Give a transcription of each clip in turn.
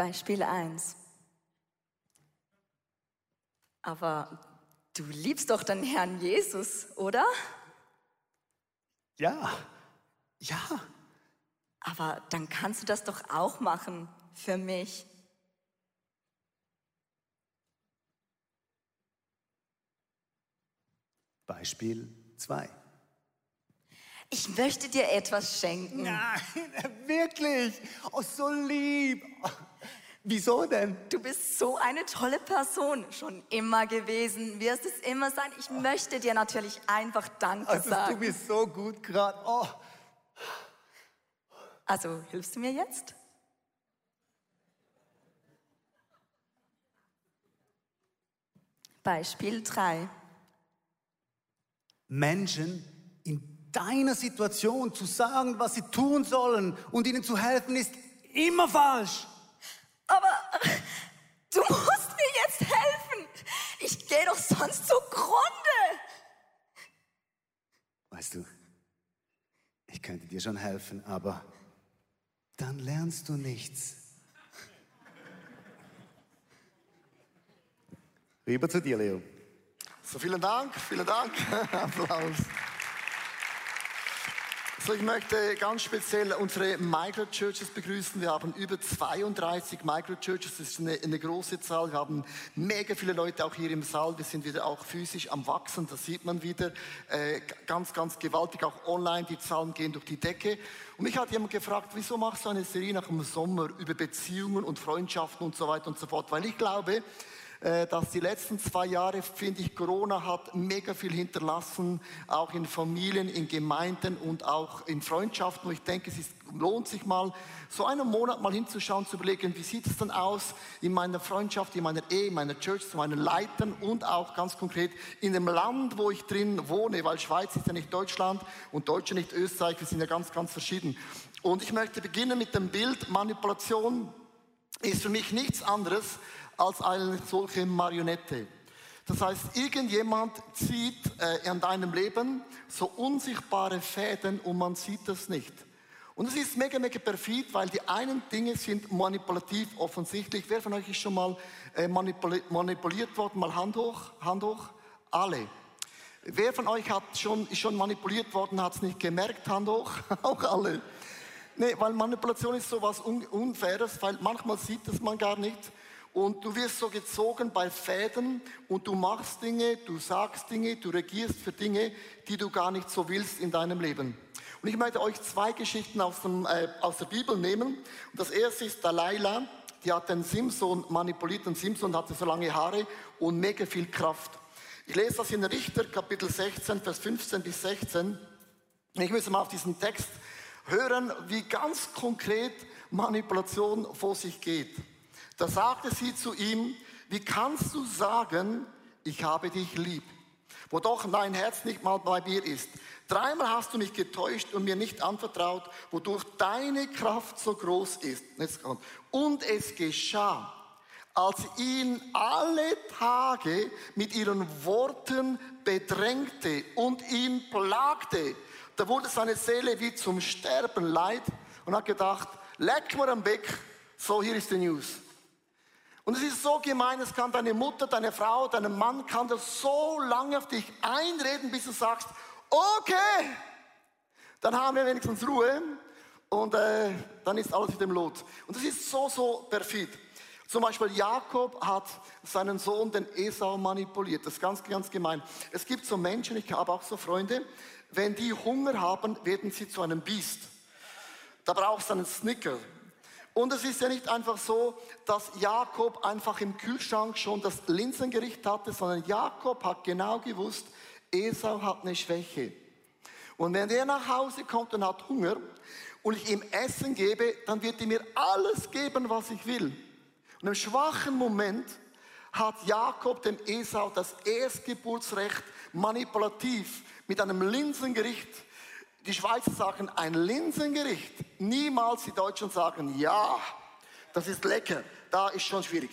Beispiel 1. Aber du liebst doch den Herrn Jesus, oder? Ja, ja. Aber dann kannst du das doch auch machen für mich. Beispiel 2. Ich möchte dir etwas schenken. Nein, wirklich. Oh, so lieb. Wieso denn? Du bist so eine tolle Person, schon immer gewesen, wirst es immer sein. Ich möchte dir natürlich einfach Danke Also, sagen. du bist so gut gerade. Oh, Also, hilfst du mir jetzt? Beispiel 3. Menschen in deiner Situation zu sagen, was sie tun sollen und ihnen zu helfen, ist immer falsch. Du musst mir jetzt helfen. Ich gehe doch sonst zugrunde. Weißt du, ich könnte dir schon helfen, aber dann lernst du nichts. Rüber zu dir, Leo. So, vielen Dank, vielen Dank. Applaus. So, ich möchte ganz speziell unsere Microchurches begrüßen. Wir haben über 32 Microchurches. Das ist eine, eine große Zahl. Wir haben mega viele Leute auch hier im Saal. Wir sind wieder auch physisch am Wachsen. Das sieht man wieder. Äh, ganz, ganz gewaltig. Auch online. Die Zahlen gehen durch die Decke. Und mich hat jemand gefragt, wieso machst du eine Serie nach dem Sommer über Beziehungen und Freundschaften und so weiter und so fort? Weil ich glaube, dass die letzten zwei Jahre, finde ich, Corona hat mega viel hinterlassen, auch in Familien, in Gemeinden und auch in Freundschaften. Und ich denke, es ist, lohnt sich mal, so einen Monat mal hinzuschauen, zu überlegen, wie sieht es denn aus in meiner Freundschaft, in meiner Ehe, in meiner Church, zu meinen Leitern und auch ganz konkret in dem Land, wo ich drin wohne, weil Schweiz ist ja nicht Deutschland und Deutschland nicht Österreich, wir sind ja ganz, ganz verschieden. Und ich möchte beginnen mit dem Bild Manipulation ist für mich nichts anderes als eine solche Marionette. Das heißt, irgendjemand zieht äh, an deinem Leben so unsichtbare Fäden und man sieht das nicht. Und es ist mega, mega perfid, weil die einen Dinge sind manipulativ offensichtlich. Wer von euch ist schon mal äh, manipuli manipuliert worden? Mal Hand hoch, Hand hoch. Alle. Wer von euch hat schon, ist schon manipuliert worden, hat es nicht gemerkt? Hand hoch. Auch alle. Nee, weil Manipulation ist sowas Un Unfaires, weil manchmal sieht es man gar nicht. Und du wirst so gezogen bei Fäden und du machst Dinge, du sagst Dinge, du regierst für Dinge, die du gar nicht so willst in deinem Leben. Und ich möchte euch zwei Geschichten aus, dem, äh, aus der Bibel nehmen. Und das erste ist Delilah, die hat den Simson manipuliert und Simson hatte so lange Haare und mega viel Kraft. Ich lese das in Richter Kapitel 16, Vers 15 bis 16. Ich muss mal auf diesen Text hören, wie ganz konkret Manipulation vor sich geht. Da sagte sie zu ihm, wie kannst du sagen, ich habe dich lieb, wo doch dein Herz nicht mal bei mir ist. Dreimal hast du mich getäuscht und mir nicht anvertraut, wodurch deine Kraft so groß ist. Und es geschah, als sie ihn alle Tage mit ihren Worten bedrängte und ihn plagte, da wurde seine Seele wie zum Sterben leid und hat gedacht, leck mir am Weg, so hier ist die News. Und es ist so gemein, es kann deine Mutter, deine Frau, dein Mann kann das so lange auf dich einreden, bis du sagst, okay, dann haben wir wenigstens Ruhe und äh, dann ist alles wieder im Lot. Und das ist so, so perfid. Zum Beispiel Jakob hat seinen Sohn, den Esau, manipuliert. Das ist ganz, ganz gemein. Es gibt so Menschen, ich habe auch so Freunde, wenn die Hunger haben, werden sie zu einem Biest. Da brauchst du einen Snicker. Und es ist ja nicht einfach so, dass Jakob einfach im Kühlschrank schon das Linsengericht hatte, sondern Jakob hat genau gewusst, Esau hat eine Schwäche. Und wenn der nach Hause kommt und hat Hunger und ich ihm Essen gebe, dann wird er mir alles geben, was ich will. Und im schwachen Moment hat Jakob dem Esau das Erstgeburtsrecht manipulativ mit einem Linsengericht die Schweizer sagen ein Linsengericht. Niemals die Deutschen sagen, ja, das ist lecker. Da ist schon schwierig.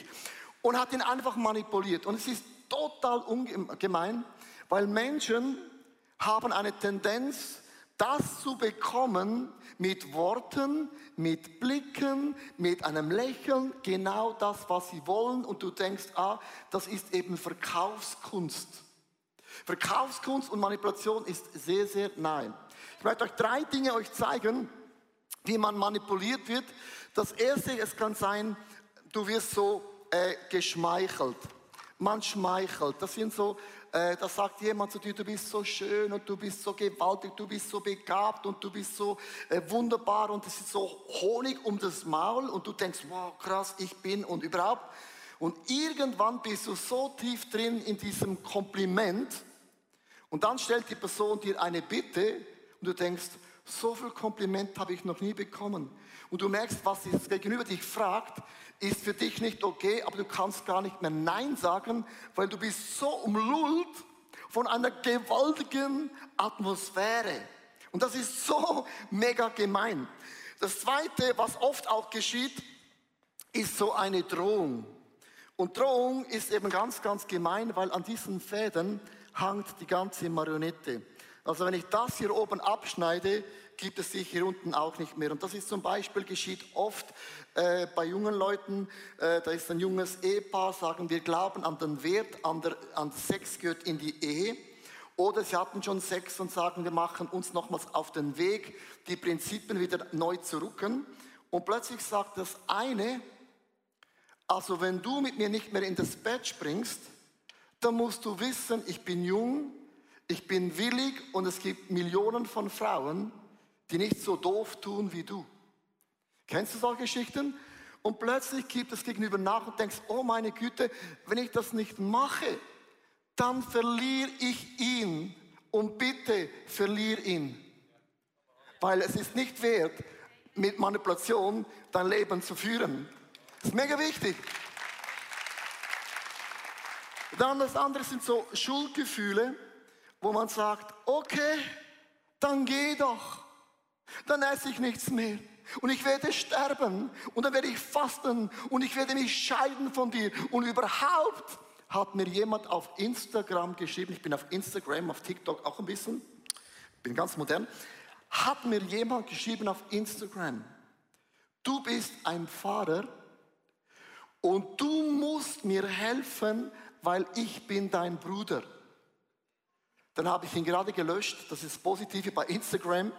Und hat ihn einfach manipuliert. Und es ist total ungemein, weil Menschen haben eine Tendenz, das zu bekommen mit Worten, mit Blicken, mit einem Lächeln, genau das, was sie wollen. Und du denkst, ah, das ist eben Verkaufskunst. Verkaufskunst und Manipulation ist sehr, sehr nahe. Ich möchte euch drei Dinge euch zeigen, wie man manipuliert wird. Das erste, es kann sein, du wirst so äh, geschmeichelt. Man schmeichelt. Das sind so äh, da sagt jemand zu dir, du bist so schön und du bist so gewaltig, du bist so begabt und du bist so äh, wunderbar und es ist so Honig um das Maul und du denkst, wow, krass, ich bin und überhaupt. Und irgendwann bist du so tief drin in diesem Kompliment und dann stellt die Person dir eine Bitte und du denkst, so viel Kompliment habe ich noch nie bekommen. Und du merkst, was das Gegenüber dich fragt, ist für dich nicht okay, aber du kannst gar nicht mehr Nein sagen, weil du bist so umlullt von einer gewaltigen Atmosphäre. Und das ist so mega gemein. Das Zweite, was oft auch geschieht, ist so eine Drohung. Und Drohung ist eben ganz, ganz gemein, weil an diesen Fäden hangt die ganze Marionette. Also wenn ich das hier oben abschneide, gibt es sich hier unten auch nicht mehr. Und das ist zum Beispiel geschieht oft äh, bei jungen Leuten. Äh, da ist ein junges Ehepaar, sagen wir glauben an den Wert, an, der, an Sex gehört in die Ehe. Oder sie hatten schon Sex und sagen, wir machen uns nochmals auf den Weg, die Prinzipien wieder neu zu rücken. Und plötzlich sagt das eine, also wenn du mit mir nicht mehr in das Bett springst, dann musst du wissen, ich bin jung, ich bin willig und es gibt Millionen von Frauen, die nicht so doof tun wie du. Kennst du solche Geschichten? Und plötzlich gibt es gegenüber nach und denkst, oh meine Güte, wenn ich das nicht mache, dann verliere ich ihn. Und bitte verliere ihn. Weil es ist nicht wert, mit Manipulation dein Leben zu führen. Das ist mega wichtig. Dann das andere sind so Schuldgefühle wo man sagt, okay, dann geh doch, dann esse ich nichts mehr. Und ich werde sterben. Und dann werde ich fasten. Und ich werde mich scheiden von dir. Und überhaupt hat mir jemand auf Instagram geschrieben, ich bin auf Instagram, auf TikTok auch ein bisschen, bin ganz modern, hat mir jemand geschrieben auf Instagram, du bist ein Fahrer und du musst mir helfen, weil ich bin dein Bruder. Dann habe ich ihn gerade gelöscht. Das ist das Positive bei Instagram.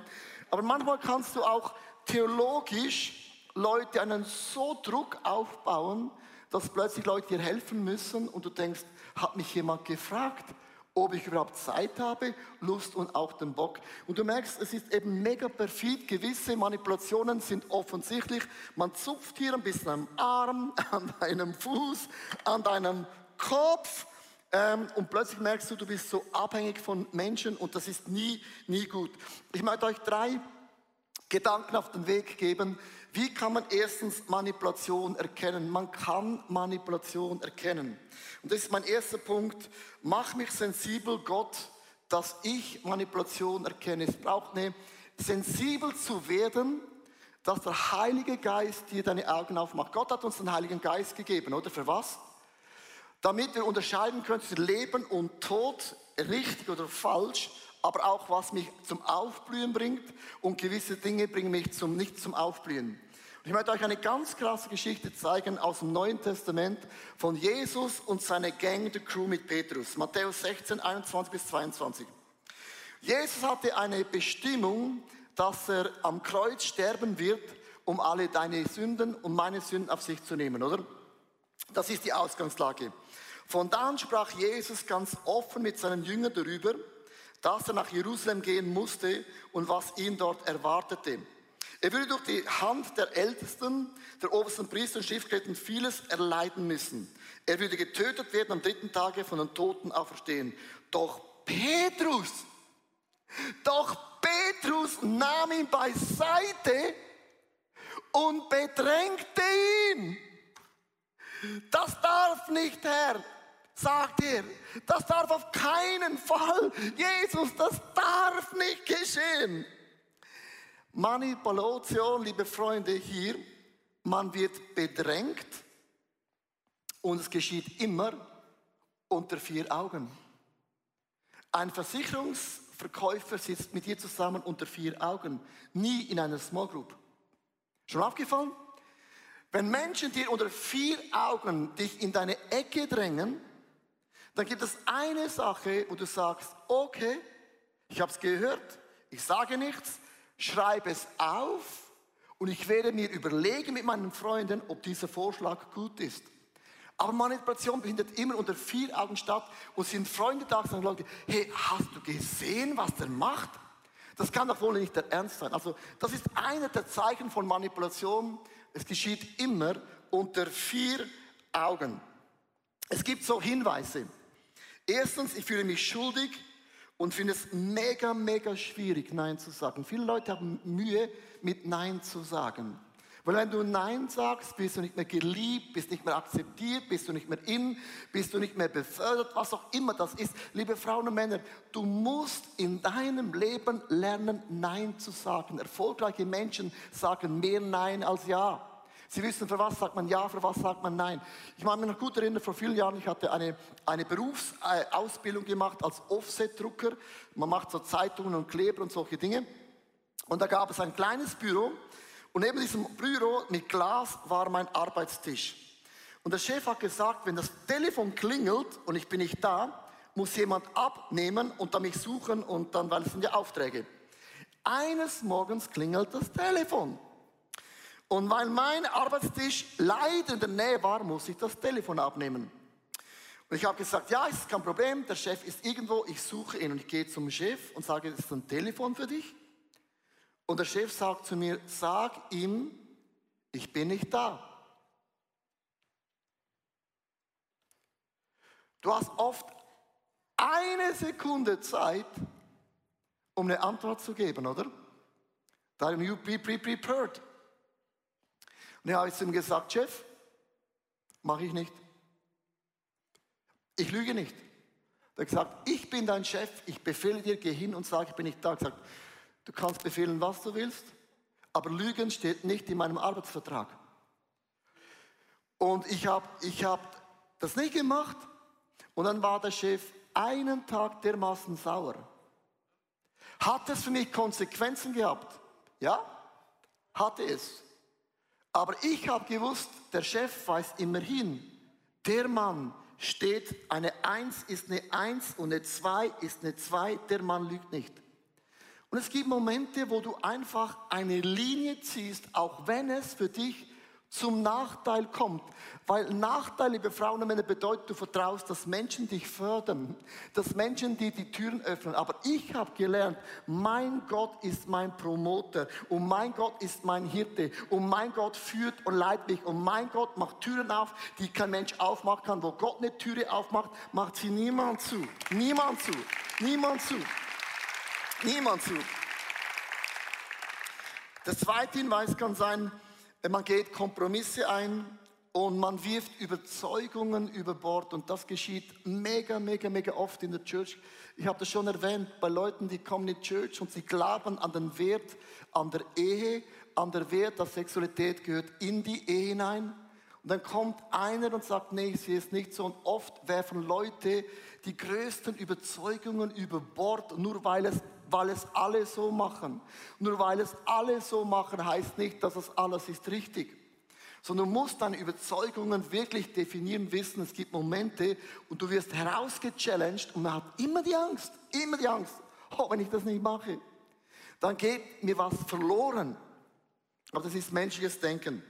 Aber manchmal kannst du auch theologisch Leute einen so Druck aufbauen, dass plötzlich Leute dir helfen müssen und du denkst, hat mich jemand gefragt, ob ich überhaupt Zeit habe, Lust und auch den Bock. Und du merkst, es ist eben mega perfid. Gewisse Manipulationen sind offensichtlich. Man zupft hier ein bisschen am Arm, an deinem Fuß, an deinem Kopf ähm, und plötzlich merkst du, du bist so abhängig von Menschen und das ist nie, nie gut. Ich möchte euch drei Gedanken auf den Weg geben. Wie kann man erstens Manipulation erkennen? Man kann Manipulation erkennen. Und das ist mein erster Punkt. Mach mich sensibel, Gott, dass ich Manipulation erkenne. Es braucht eine sensibel zu werden, dass der Heilige Geist dir deine Augen aufmacht. Gott hat uns den Heiligen Geist gegeben, oder? Für was? Damit wir unterscheiden können zwischen Leben und Tod, richtig oder falsch, aber auch was mich zum Aufblühen bringt und gewisse Dinge bringen mich zum, nicht zum Aufblühen. Und ich möchte euch eine ganz krasse Geschichte zeigen aus dem Neuen Testament von Jesus und seiner Gang, der Crew mit Petrus. Matthäus 16, 21 bis 22. Jesus hatte eine Bestimmung, dass er am Kreuz sterben wird, um alle deine Sünden und meine Sünden auf sich zu nehmen, oder? Das ist die Ausgangslage. Von da an sprach Jesus ganz offen mit seinen Jüngern darüber, dass er nach Jerusalem gehen musste und was ihn dort erwartete. Er würde durch die Hand der Ältesten, der obersten Priester und Schriftgelehrten vieles erleiden müssen. Er würde getötet werden am dritten Tage von den Toten auferstehen. Doch Petrus, doch Petrus nahm ihn beiseite und bedrängte ihn. Das darf nicht, Herr sagt er, das darf auf keinen Fall, Jesus, das darf nicht geschehen. Manipulation, liebe Freunde, hier, man wird bedrängt und es geschieht immer unter vier Augen. Ein Versicherungs Verkäufer sitzt mit dir zusammen unter vier Augen, nie in einer Small Group. Schon aufgefallen? Wenn Menschen dir unter vier Augen dich in deine Ecke drängen, dann gibt es eine Sache, wo du sagst, okay, ich habe es gehört, ich sage nichts, schreibe es auf und ich werde mir überlegen mit meinen Freunden, ob dieser Vorschlag gut ist. Aber Manipulation findet immer unter vier Augen statt und sind Freunde da und Leute, hey, hast du gesehen, was der macht? Das kann doch wohl nicht der Ernst sein. Also das ist einer der Zeichen von Manipulation. Es geschieht immer unter vier Augen. Es gibt so Hinweise. Erstens, ich fühle mich schuldig und finde es mega, mega schwierig, Nein zu sagen. Viele Leute haben Mühe mit Nein zu sagen. Weil wenn du Nein sagst, bist du nicht mehr geliebt, bist nicht mehr akzeptiert, bist du nicht mehr in, bist du nicht mehr befördert, was auch immer das ist. Liebe Frauen und Männer, du musst in deinem Leben lernen, Nein zu sagen. Erfolgreiche Menschen sagen mehr Nein als Ja. Sie wissen, für was sagt man Ja, für was sagt man Nein. Ich mache mich noch gut erinnern, vor vielen Jahren, ich hatte eine, eine Berufsausbildung gemacht als Offset-Drucker. Man macht so Zeitungen und Kleber und solche Dinge. Und da gab es ein kleines Büro und neben diesem Büro mit Glas war mein Arbeitstisch. Und der Chef hat gesagt, wenn das Telefon klingelt und ich bin nicht da, muss jemand abnehmen und dann mich suchen und dann, weil es sind ja Aufträge. Eines Morgens klingelt das Telefon. Und weil mein Arbeitstisch leider in der Nähe war, muss ich das Telefon abnehmen. Und ich habe gesagt, ja, ist kein Problem, der Chef ist irgendwo, ich suche ihn. Und ich gehe zum Chef und sage, ist ein Telefon für dich. Und der Chef sagt zu mir, sag ihm, ich bin nicht da. Du hast oft eine Sekunde Zeit, um eine Antwort zu geben, oder? Darum you be prepared. Und ich habe zu ihm gesagt, Chef, mache ich nicht. Ich lüge nicht. Er hat gesagt, ich bin dein Chef, ich befehle dir, geh hin und sage, ich bin nicht da. Er hat gesagt, du kannst befehlen, was du willst, aber Lügen steht nicht in meinem Arbeitsvertrag. Und ich habe ich hab das nicht gemacht. Und dann war der Chef einen Tag dermaßen sauer. Hat es für mich Konsequenzen gehabt? Ja, hatte es. Aber ich habe gewusst, der Chef weiß immerhin, der Mann steht, eine Eins ist eine Eins und eine Zwei ist eine Zwei, der Mann lügt nicht. Und es gibt Momente, wo du einfach eine Linie ziehst, auch wenn es für dich zum Nachteil kommt. Weil Nachteil, liebe Frauen und Männer, bedeutet, du vertraust, dass Menschen dich fördern, dass Menschen dir die Türen öffnen. Aber ich habe gelernt, mein Gott ist mein Promoter und mein Gott ist mein Hirte und mein Gott führt und leitet mich und mein Gott macht Türen auf, die kein Mensch aufmachen kann. Wo Gott eine Türe aufmacht, macht sie niemand zu. Niemand zu. Niemand zu. Niemand zu. Der zweite Hinweis kann sein, man geht Kompromisse ein und man wirft Überzeugungen über Bord und das geschieht mega, mega, mega oft in der Church. Ich habe das schon erwähnt, bei Leuten, die kommen in die Church und sie glauben an den Wert, an der Ehe, an der Wert, dass Sexualität gehört in die Ehe hinein. Und dann kommt einer und sagt, nee, ich sehe es nicht so. Und oft werfen Leute die größten Überzeugungen über Bord, nur weil es weil es alle so machen. Nur weil es alle so machen, heißt nicht, dass es alles ist richtig. Sondern du musst deine Überzeugungen wirklich definieren, wissen, es gibt Momente und du wirst herausgechallenged und man hat immer die Angst, immer die Angst, oh, wenn ich das nicht mache, dann geht mir was verloren. Aber das ist menschliches Denken.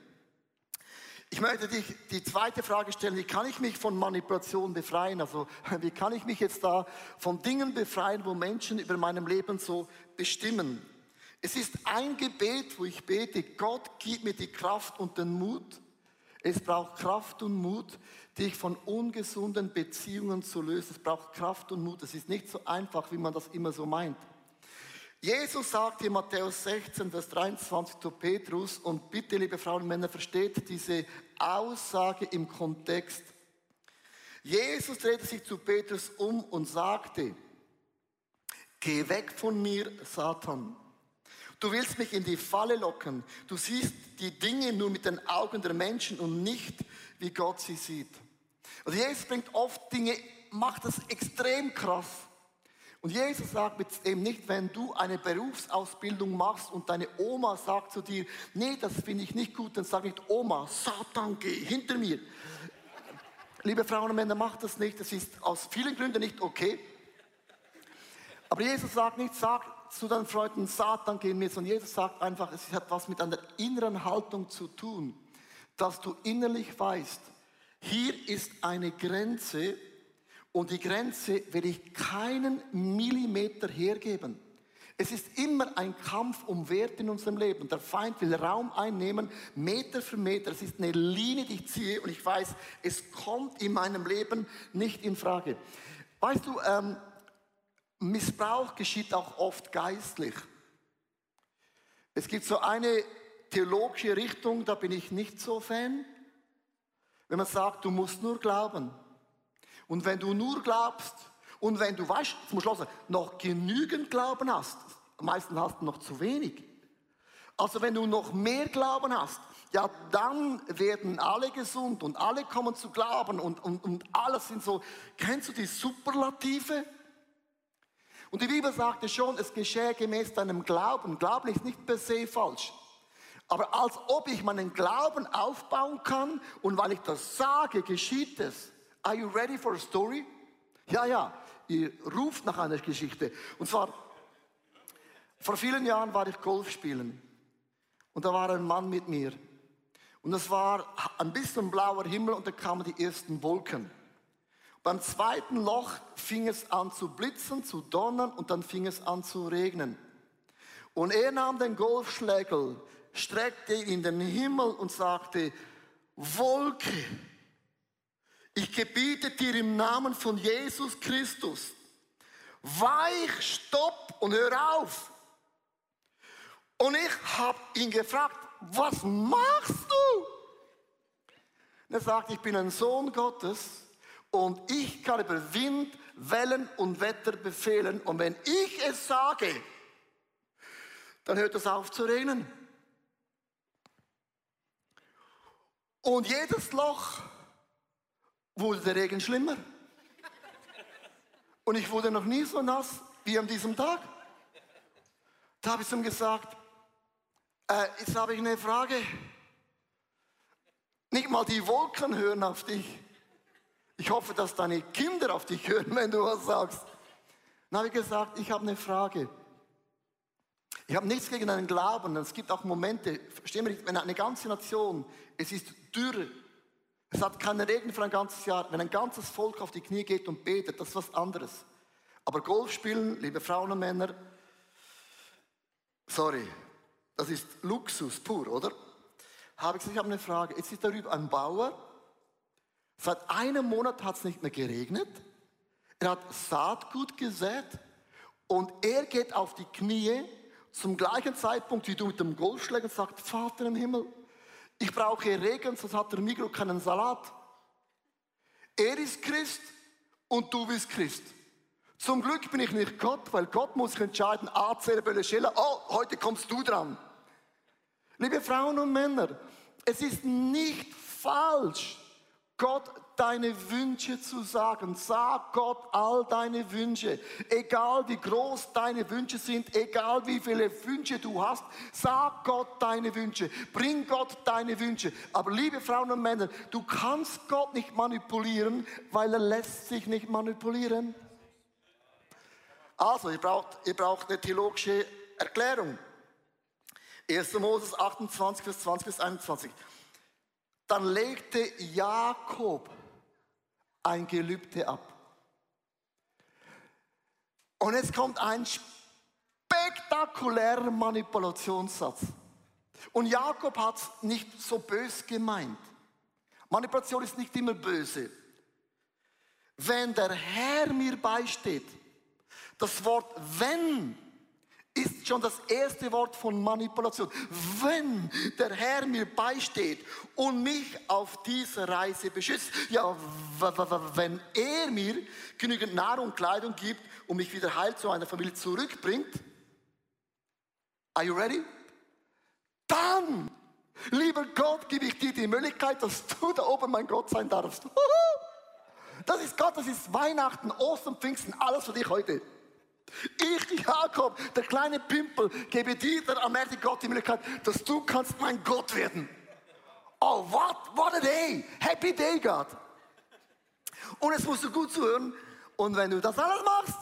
Ich möchte dich die zweite Frage stellen, wie kann ich mich von Manipulation befreien? Also wie kann ich mich jetzt da von Dingen befreien, wo Menschen über meinem Leben so bestimmen? Es ist ein Gebet, wo ich bete, Gott gib mir die Kraft und den Mut. Es braucht Kraft und Mut, dich von ungesunden Beziehungen zu lösen. Es braucht Kraft und Mut. Es ist nicht so einfach, wie man das immer so meint. Jesus sagt in Matthäus 16, Vers 23 zu Petrus, und bitte, liebe Frauen und Männer, versteht diese Aussage im Kontext. Jesus drehte sich zu Petrus um und sagte, geh weg von mir, Satan. Du willst mich in die Falle locken. Du siehst die Dinge nur mit den Augen der Menschen und nicht, wie Gott sie sieht. Also Jesus bringt oft Dinge, macht das extrem krass. Und Jesus sagt mit dem nicht, wenn du eine Berufsausbildung machst und deine Oma sagt zu dir, nee, das finde ich nicht gut, dann sag nicht, Oma, Satan, geh hinter mir. Liebe Frauen und Männer, macht das nicht, das ist aus vielen Gründen nicht okay. Aber Jesus sagt nicht, sag zu deinen Freunden, Satan, geh mir, sondern Jesus sagt einfach, es hat was mit einer inneren Haltung zu tun, dass du innerlich weißt, hier ist eine Grenze, und die Grenze will ich keinen Millimeter hergeben. Es ist immer ein Kampf um Wert in unserem Leben. Der Feind will Raum einnehmen, Meter für Meter. Es ist eine Linie, die ich ziehe und ich weiß, es kommt in meinem Leben nicht in Frage. Weißt du, ähm, Missbrauch geschieht auch oft geistlich. Es gibt so eine theologische Richtung, da bin ich nicht so Fan. Wenn man sagt, du musst nur glauben. Und wenn du nur glaubst und wenn du, weißt, zum Schluss noch genügend Glauben hast, meistens hast du noch zu wenig. Also wenn du noch mehr Glauben hast, ja, dann werden alle gesund und alle kommen zu glauben und, und, und alles sind so, kennst du die Superlative? Und die Bibel sagte schon, es geschehe gemäß deinem Glauben. Glauben ist nicht per se falsch. Aber als ob ich meinen Glauben aufbauen kann und weil ich das sage, geschieht es. Are you ready for a story? Ja, ja, ihr ruft nach einer Geschichte. Und zwar, vor vielen Jahren war ich Golf spielen. Und da war ein Mann mit mir. Und es war ein bisschen blauer Himmel und da kamen die ersten Wolken. Beim zweiten Loch fing es an zu blitzen, zu donnern und dann fing es an zu regnen. Und er nahm den Golfschlägel, streckte ihn in den Himmel und sagte, Wolke, ich gebiete dir im Namen von Jesus Christus, weich, stopp und hör auf. Und ich habe ihn gefragt, was machst du? Und er sagt, ich bin ein Sohn Gottes und ich kann über Wind, Wellen und Wetter befehlen. Und wenn ich es sage, dann hört es auf zu regnen. Und jedes Loch, wurde der Regen schlimmer. Und ich wurde noch nie so nass wie an diesem Tag. Da habe ich ihm gesagt, äh, jetzt habe ich eine Frage. Nicht mal die Wolken hören auf dich. Ich hoffe, dass deine Kinder auf dich hören, wenn du was sagst. Dann habe ich gesagt, ich habe eine Frage. Ich habe nichts gegen einen Glauben. Es gibt auch Momente, verstehen wir, wenn eine ganze Nation, es ist Dürre, es hat keinen Regen für ein ganzes Jahr. Wenn ein ganzes Volk auf die Knie geht und betet, das ist was anderes. Aber Golf spielen, liebe Frauen und Männer, sorry, das ist Luxus pur, oder? Habe ich habe eine Frage. Jetzt ist darüber ein Bauer. Seit einem Monat hat es nicht mehr geregnet. Er hat Saatgut gesät und er geht auf die Knie zum gleichen Zeitpunkt wie du mit dem Golfschläger sagt, Vater im Himmel, ich brauche Regen, sonst hat der Migro keinen Salat. Er ist Christ und du bist Christ. Zum Glück bin ich nicht Gott, weil Gott muss sich entscheiden, A, Cerebelle Schiller, oh, heute kommst du dran. Liebe Frauen und Männer, es ist nicht falsch, Gott deine Wünsche zu sagen. Sag Gott all deine Wünsche. Egal wie groß deine Wünsche sind, egal wie viele Wünsche du hast, sag Gott deine Wünsche. Bring Gott deine Wünsche. Aber liebe Frauen und Männer, du kannst Gott nicht manipulieren, weil er lässt sich nicht manipulieren. Also, ihr braucht, ihr braucht eine theologische Erklärung. 1. Moses 28, Vers 20 bis 21. Dann legte Jakob ein Gelübde ab. Und jetzt kommt ein spektakulärer Manipulationssatz. Und Jakob hat es nicht so bös gemeint. Manipulation ist nicht immer böse. Wenn der Herr mir beisteht, das Wort wenn ist schon das erste Wort von Manipulation. Wenn der Herr mir beisteht und mich auf dieser Reise beschützt, ja, wenn er mir genügend Nahrung Kleidung gibt und mich wieder heil zu einer Familie zurückbringt, are you ready? Dann, lieber Gott, gebe ich dir die Möglichkeit, dass du da oben mein Gott sein darfst. Das ist Gott, das ist Weihnachten, Ostern, Pfingsten, alles für dich heute. Ich, Jakob, der kleine Pimpel, gebe dir, der allmächtige Gott, die Möglichkeit, dass du kannst mein Gott werden. Oh, what, what a day. Happy day, Gott. Und es musst du gut zuhören. Und wenn du das alles machst,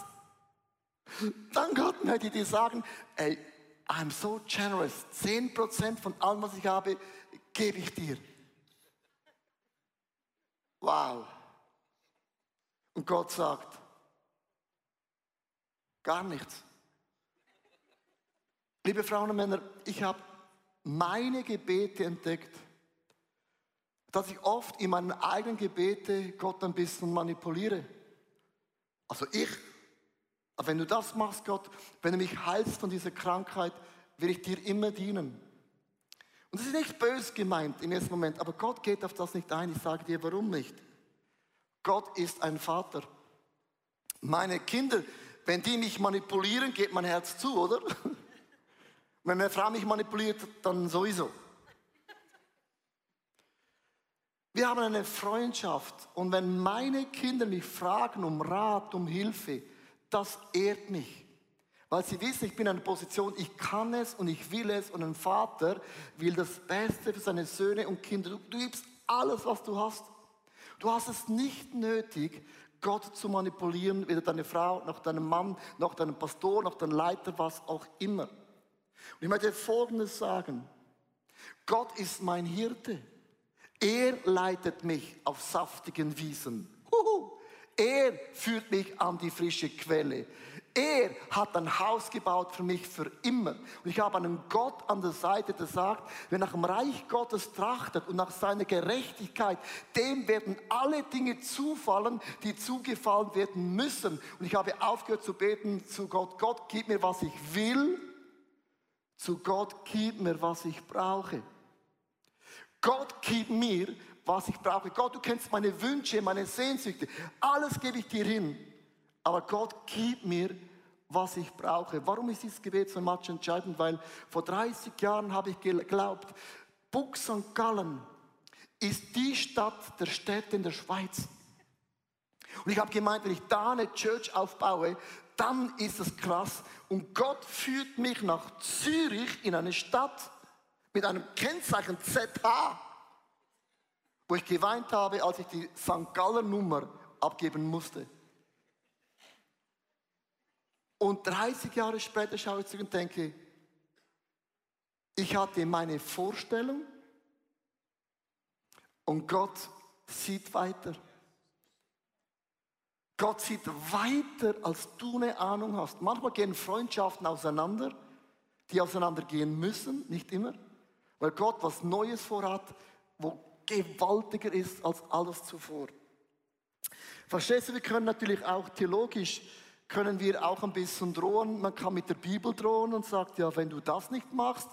dann Gott möchte ich dir sagen, ey, I'm so generous. 10% von allem, was ich habe, gebe ich dir. Wow. Und Gott sagt, gar nichts. Liebe Frauen und Männer, ich habe meine Gebete entdeckt, dass ich oft in meinen eigenen Gebete Gott ein bisschen manipuliere. Also ich, aber wenn du das machst, Gott, wenn du mich heilst von dieser Krankheit, will ich dir immer dienen. Und das ist nicht bös gemeint im ersten Moment, aber Gott geht auf das nicht ein. Ich sage dir, warum nicht? Gott ist ein Vater. Meine Kinder, wenn die mich manipulieren, geht mein Herz zu, oder? Wenn meine Frau mich manipuliert, dann sowieso. Wir haben eine Freundschaft und wenn meine Kinder mich fragen um Rat, um Hilfe, das ehrt mich. Weil sie wissen, ich bin in einer Position, ich kann es und ich will es und ein Vater will das Beste für seine Söhne und Kinder. Du, du gibst alles, was du hast. Du hast es nicht nötig, Gott zu manipulieren, weder deine Frau, noch deinen Mann, noch deinen Pastor, noch deinen Leiter, was auch immer. Und ich möchte Folgendes sagen. Gott ist mein Hirte. Er leitet mich auf saftigen Wiesen. Er führt mich an die frische Quelle. Er hat ein Haus gebaut für mich für immer. Und ich habe einen Gott an der Seite, der sagt, wer nach dem Reich Gottes trachtet und nach seiner Gerechtigkeit, dem werden alle Dinge zufallen, die zugefallen werden müssen. Und ich habe aufgehört zu beten zu Gott, Gott, gib mir, was ich will. Zu Gott, gib mir, was ich brauche. Gott, gib mir, was ich brauche. Gott, du kennst meine Wünsche, meine Sehnsüchte. Alles gebe ich dir hin. Aber Gott, gib mir, was ich brauche. Warum ist dieses Gebet so much entscheidend? Weil vor 30 Jahren habe ich geglaubt, Buch St. Gallen ist die Stadt der Städte in der Schweiz. Und ich habe gemeint, wenn ich da eine Church aufbaue, dann ist es krass. Und Gott führt mich nach Zürich in eine Stadt, mit einem Kennzeichen ZH, wo ich geweint habe, als ich die St. Galler Nummer abgeben musste. Und 30 Jahre später schaue ich zurück und denke, ich hatte meine Vorstellung und Gott sieht weiter. Gott sieht weiter, als du eine Ahnung hast. Manchmal gehen Freundschaften auseinander, die auseinandergehen müssen, nicht immer. Weil Gott was Neues vorhat, wo gewaltiger ist als alles zuvor. Verstehst du, wir können natürlich auch theologisch, können wir auch ein bisschen drohen. Man kann mit der Bibel drohen und sagt, ja, wenn du das nicht machst,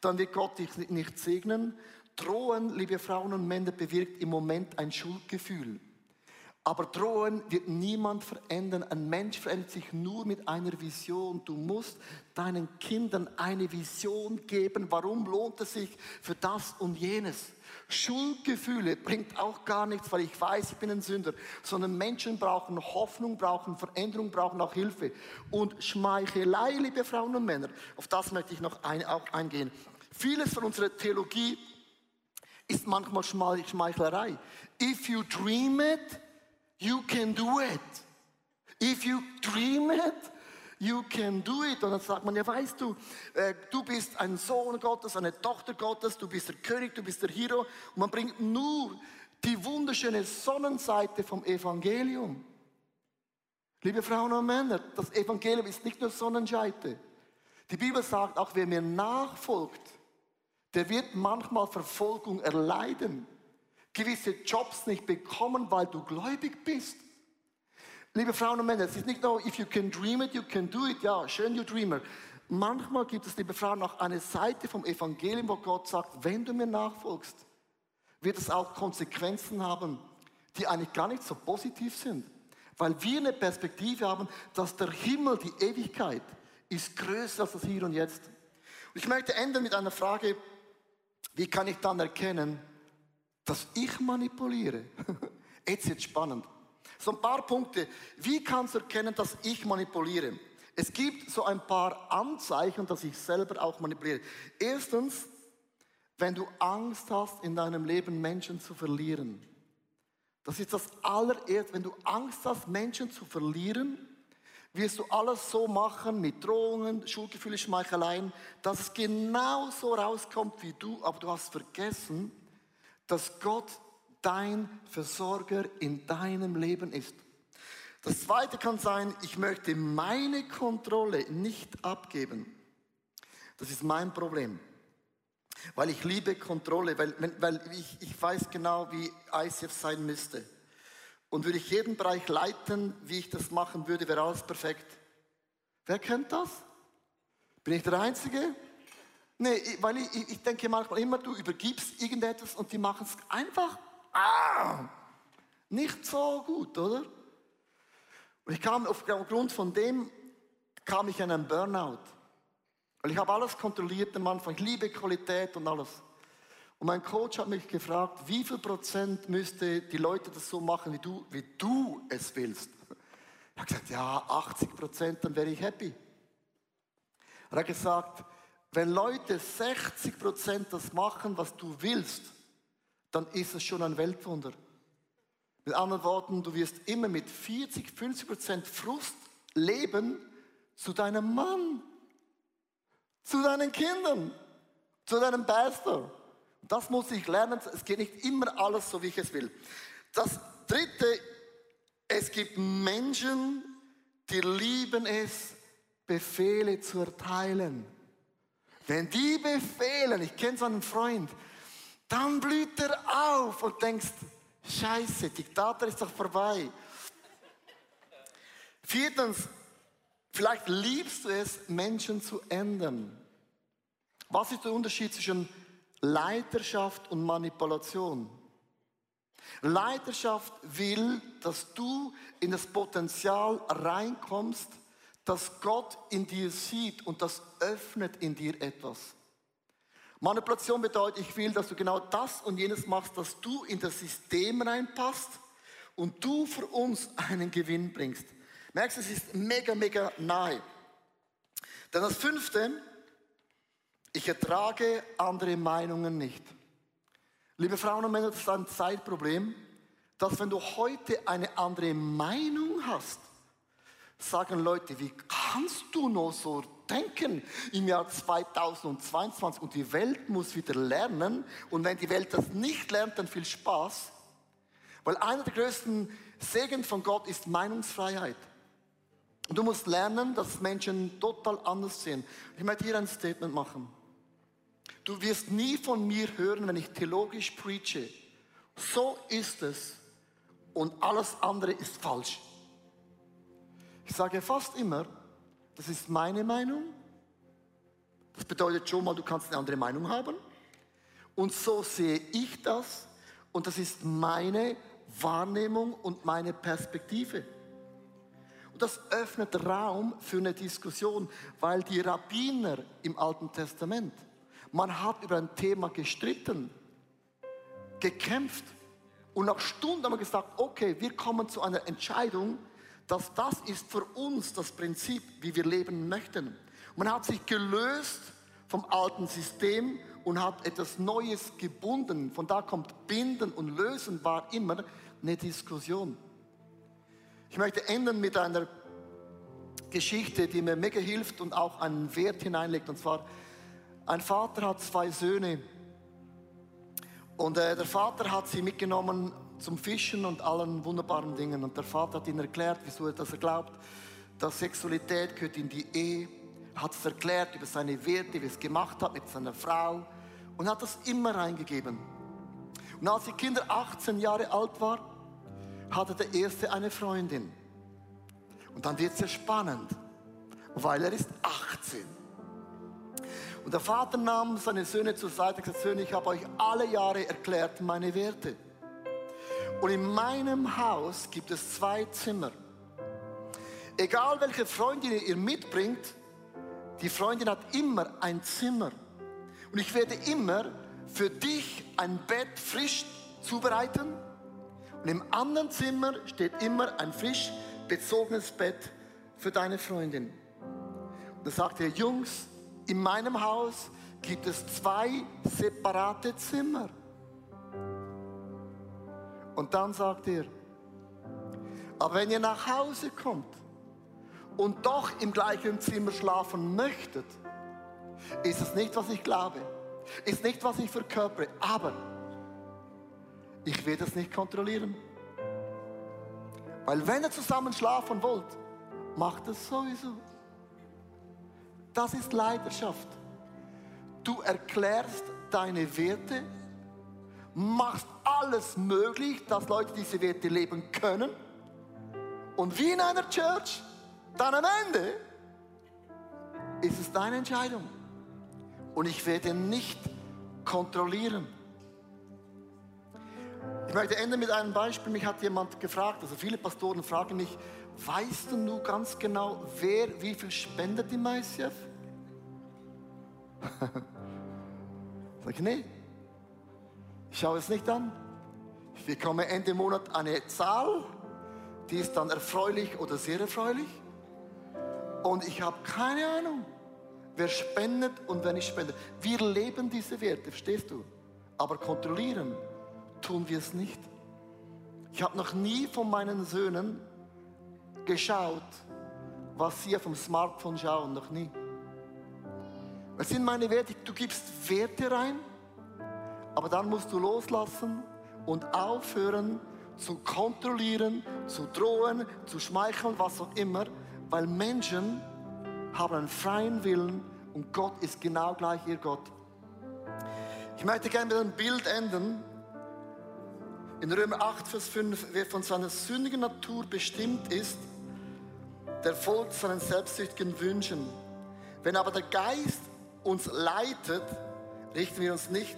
dann wird Gott dich nicht segnen. Drohen, liebe Frauen und Männer, bewirkt im Moment ein Schuldgefühl. Aber drohen wird niemand verändern. Ein Mensch verändert sich nur mit einer Vision. Du musst deinen Kindern eine Vision geben. Warum lohnt es sich für das und jenes? Schuldgefühle bringt auch gar nichts, weil ich weiß, ich bin ein Sünder, sondern Menschen brauchen Hoffnung, brauchen Veränderung, brauchen auch Hilfe. Und Schmeichelei, liebe Frauen und Männer, auf das möchte ich noch ein, auch eingehen. Vieles von unserer Theologie ist manchmal Schmeichlerei. If you dream it, You can do it. If you dream it, you can do it. Und dann sagt man, ja weißt du, äh, du bist ein Sohn Gottes, eine Tochter Gottes, du bist der König, du bist der Hero. Und man bringt nur die wunderschöne Sonnenseite vom Evangelium. Liebe Frauen und Männer, das Evangelium ist nicht nur Sonnenseite. Die Bibel sagt, auch wer mir nachfolgt, der wird manchmal Verfolgung erleiden gewisse Jobs nicht bekommen, weil du gläubig bist. Liebe Frauen und Männer, es ist nicht nur, if you can dream it, you can do it. Ja, schön, you dreamer. Manchmal gibt es, liebe Frauen, auch eine Seite vom Evangelium, wo Gott sagt, wenn du mir nachfolgst, wird es auch Konsequenzen haben, die eigentlich gar nicht so positiv sind. Weil wir eine Perspektive haben, dass der Himmel, die Ewigkeit, ist größer als das Hier und Jetzt. Und ich möchte enden mit einer Frage, wie kann ich dann erkennen, dass ich manipuliere. Jetzt wird spannend. So ein paar Punkte. Wie kannst du erkennen, dass ich manipuliere? Es gibt so ein paar Anzeichen, dass ich selber auch manipuliere. Erstens, wenn du Angst hast, in deinem Leben Menschen zu verlieren. Das ist das allererste. Wenn du Angst hast, Menschen zu verlieren, wirst du alles so machen mit Drohungen, Schuldgefühle, Schmeicheleien, dass es genau so rauskommt wie du, aber du hast vergessen, dass Gott dein Versorger in deinem Leben ist. Das zweite kann sein, ich möchte meine Kontrolle nicht abgeben. Das ist mein Problem. Weil ich liebe Kontrolle, weil, weil ich, ich weiß genau, wie ICF sein müsste. Und würde ich jeden Bereich leiten, wie ich das machen würde, wäre alles perfekt. Wer kennt das? Bin ich der Einzige? Nee, weil ich, ich denke manchmal immer, du übergibst irgendetwas und die machen es einfach ah, nicht so gut, oder? Und ich kam aufgrund von dem, kam ich in einen Burnout. Weil ich habe alles kontrolliert am Anfang, ich liebe Qualität und alles. Und mein Coach hat mich gefragt, wie viel Prozent müsste die Leute das so machen, wie du, wie du es willst? Ich habe gesagt, ja, 80 Prozent, dann wäre ich happy. Er hat gesagt, wenn Leute 60 Prozent das machen, was du willst, dann ist es schon ein Weltwunder. Mit anderen Worten, du wirst immer mit 40, 50 Prozent Frust leben zu deinem Mann, zu deinen Kindern, zu deinem Pastor. Das muss ich lernen. Es geht nicht immer alles so, wie ich es will. Das dritte, es gibt Menschen, die lieben es, Befehle zu erteilen. Wenn die befehlen, ich kenne so einen Freund, dann blüht er auf und denkst, Scheiße, Diktator ist doch vorbei. Viertens, vielleicht liebst du es, Menschen zu ändern. Was ist der Unterschied zwischen Leiterschaft und Manipulation? Leiterschaft will, dass du in das Potenzial reinkommst, das Gott in dir sieht und das öffnet in dir etwas. Manipulation bedeutet, ich will, dass du genau das und jenes machst, dass du in das System reinpasst und du für uns einen Gewinn bringst. Merkst du, es ist mega, mega nahe. Dann das fünfte, ich ertrage andere Meinungen nicht. Liebe Frauen und Männer, das ist ein Zeitproblem, dass wenn du heute eine andere Meinung hast, sagen Leute, wie kannst du noch so denken im Jahr 2022 und die Welt muss wieder lernen und wenn die Welt das nicht lernt, dann viel Spaß. Weil einer der größten Segen von Gott ist Meinungsfreiheit. Und du musst lernen, dass Menschen total anders sehen. Ich möchte hier ein Statement machen. Du wirst nie von mir hören, wenn ich theologisch preache. So ist es und alles andere ist falsch. Ich sage fast immer, das ist meine Meinung. Das bedeutet schon mal, du kannst eine andere Meinung haben. Und so sehe ich das. Und das ist meine Wahrnehmung und meine Perspektive. Und das öffnet Raum für eine Diskussion, weil die Rabbiner im Alten Testament, man hat über ein Thema gestritten, gekämpft. Und nach Stunden haben wir gesagt, okay, wir kommen zu einer Entscheidung, dass das ist für uns das Prinzip, wie wir leben möchten. Man hat sich gelöst vom alten System und hat etwas Neues gebunden. Von da kommt Binden und Lösen war immer eine Diskussion. Ich möchte enden mit einer Geschichte, die mir mega hilft und auch einen Wert hineinlegt. Und zwar, ein Vater hat zwei Söhne. Und äh, der Vater hat sie mitgenommen zum Fischen und allen wunderbaren Dingen. Und der Vater hat ihnen erklärt, wieso er das glaubt, dass Sexualität gehört in die Ehe. Er hat es erklärt über seine Werte, wie es gemacht hat mit seiner Frau und hat das immer reingegeben. Und als die Kinder 18 Jahre alt waren, hatte der Erste eine Freundin. Und dann wird es ja spannend, weil er ist 18. Und der Vater nahm seine Söhne zur Seite und sagte, Söhne, ich habe euch alle Jahre erklärt meine Werte. Und in meinem Haus gibt es zwei Zimmer. Egal welche Freundin ihr mitbringt, die Freundin hat immer ein Zimmer. Und ich werde immer für dich ein Bett frisch zubereiten. Und im anderen Zimmer steht immer ein frisch bezogenes Bett für deine Freundin. Da sagt er, Jungs, in meinem Haus gibt es zwei separate Zimmer. Und dann sagt er, aber wenn ihr nach Hause kommt und doch im gleichen Zimmer schlafen möchtet, ist es nicht, was ich glaube, ist nicht, was ich verkörpere, aber ich werde es nicht kontrollieren. Weil wenn ihr zusammen schlafen wollt, macht es sowieso. Das ist Leidenschaft. Du erklärst deine Werte, machst alles möglich, dass Leute diese Werte leben können. Und wie in einer Church, dann am Ende ist es deine Entscheidung. Und ich werde nicht kontrollieren. Ich möchte enden mit einem Beispiel. Mich hat jemand gefragt, also viele Pastoren fragen mich, weißt du nur ganz genau, wer wie viel spendet im ICF? Sag ich, nee. Schaue es nicht an. Ich bekomme Ende Monat eine Zahl, die ist dann erfreulich oder sehr erfreulich. Und ich habe keine Ahnung, wer spendet und wer nicht spendet. Wir leben diese Werte, verstehst du? Aber kontrollieren tun wir es nicht. Ich habe noch nie von meinen Söhnen geschaut, was sie auf dem Smartphone schauen, noch nie. Was sind meine Werte? Du gibst Werte rein, aber dann musst du loslassen und aufhören zu kontrollieren, zu drohen, zu schmeicheln, was auch immer, weil Menschen haben einen freien Willen und Gott ist genau gleich ihr Gott. Ich möchte gerne mit einem Bild enden. In Römer 8, Vers 5, wer von seiner sündigen Natur bestimmt ist, der folgt seinen selbstsüchtigen Wünschen. Wenn aber der Geist uns leitet, richten wir uns nicht,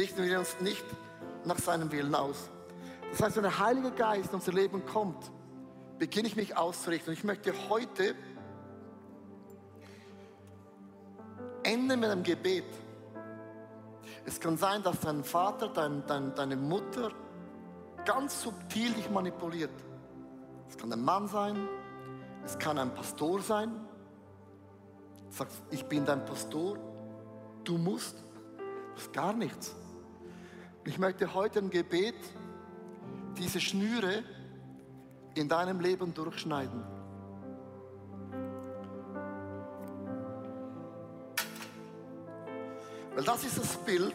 richten wir uns nicht nach seinem Willen aus. Das heißt, wenn der Heilige Geist in unser Leben kommt, beginne ich mich auszurichten. Und ich möchte heute enden mit einem Gebet. Es kann sein, dass dein Vater, dein, dein, deine Mutter ganz subtil dich manipuliert. Es kann ein Mann sein, es kann ein Pastor sein. Du sagst, ich bin dein Pastor, du musst. Das ist gar nichts. Ich möchte heute im Gebet diese Schnüre in deinem Leben durchschneiden. Weil das ist das Bild,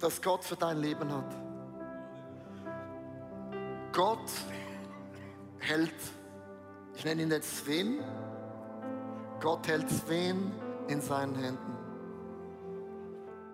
das Gott für dein Leben hat. Gott hält, ich nenne ihn jetzt Sven, Gott hält Sven in seinen Händen.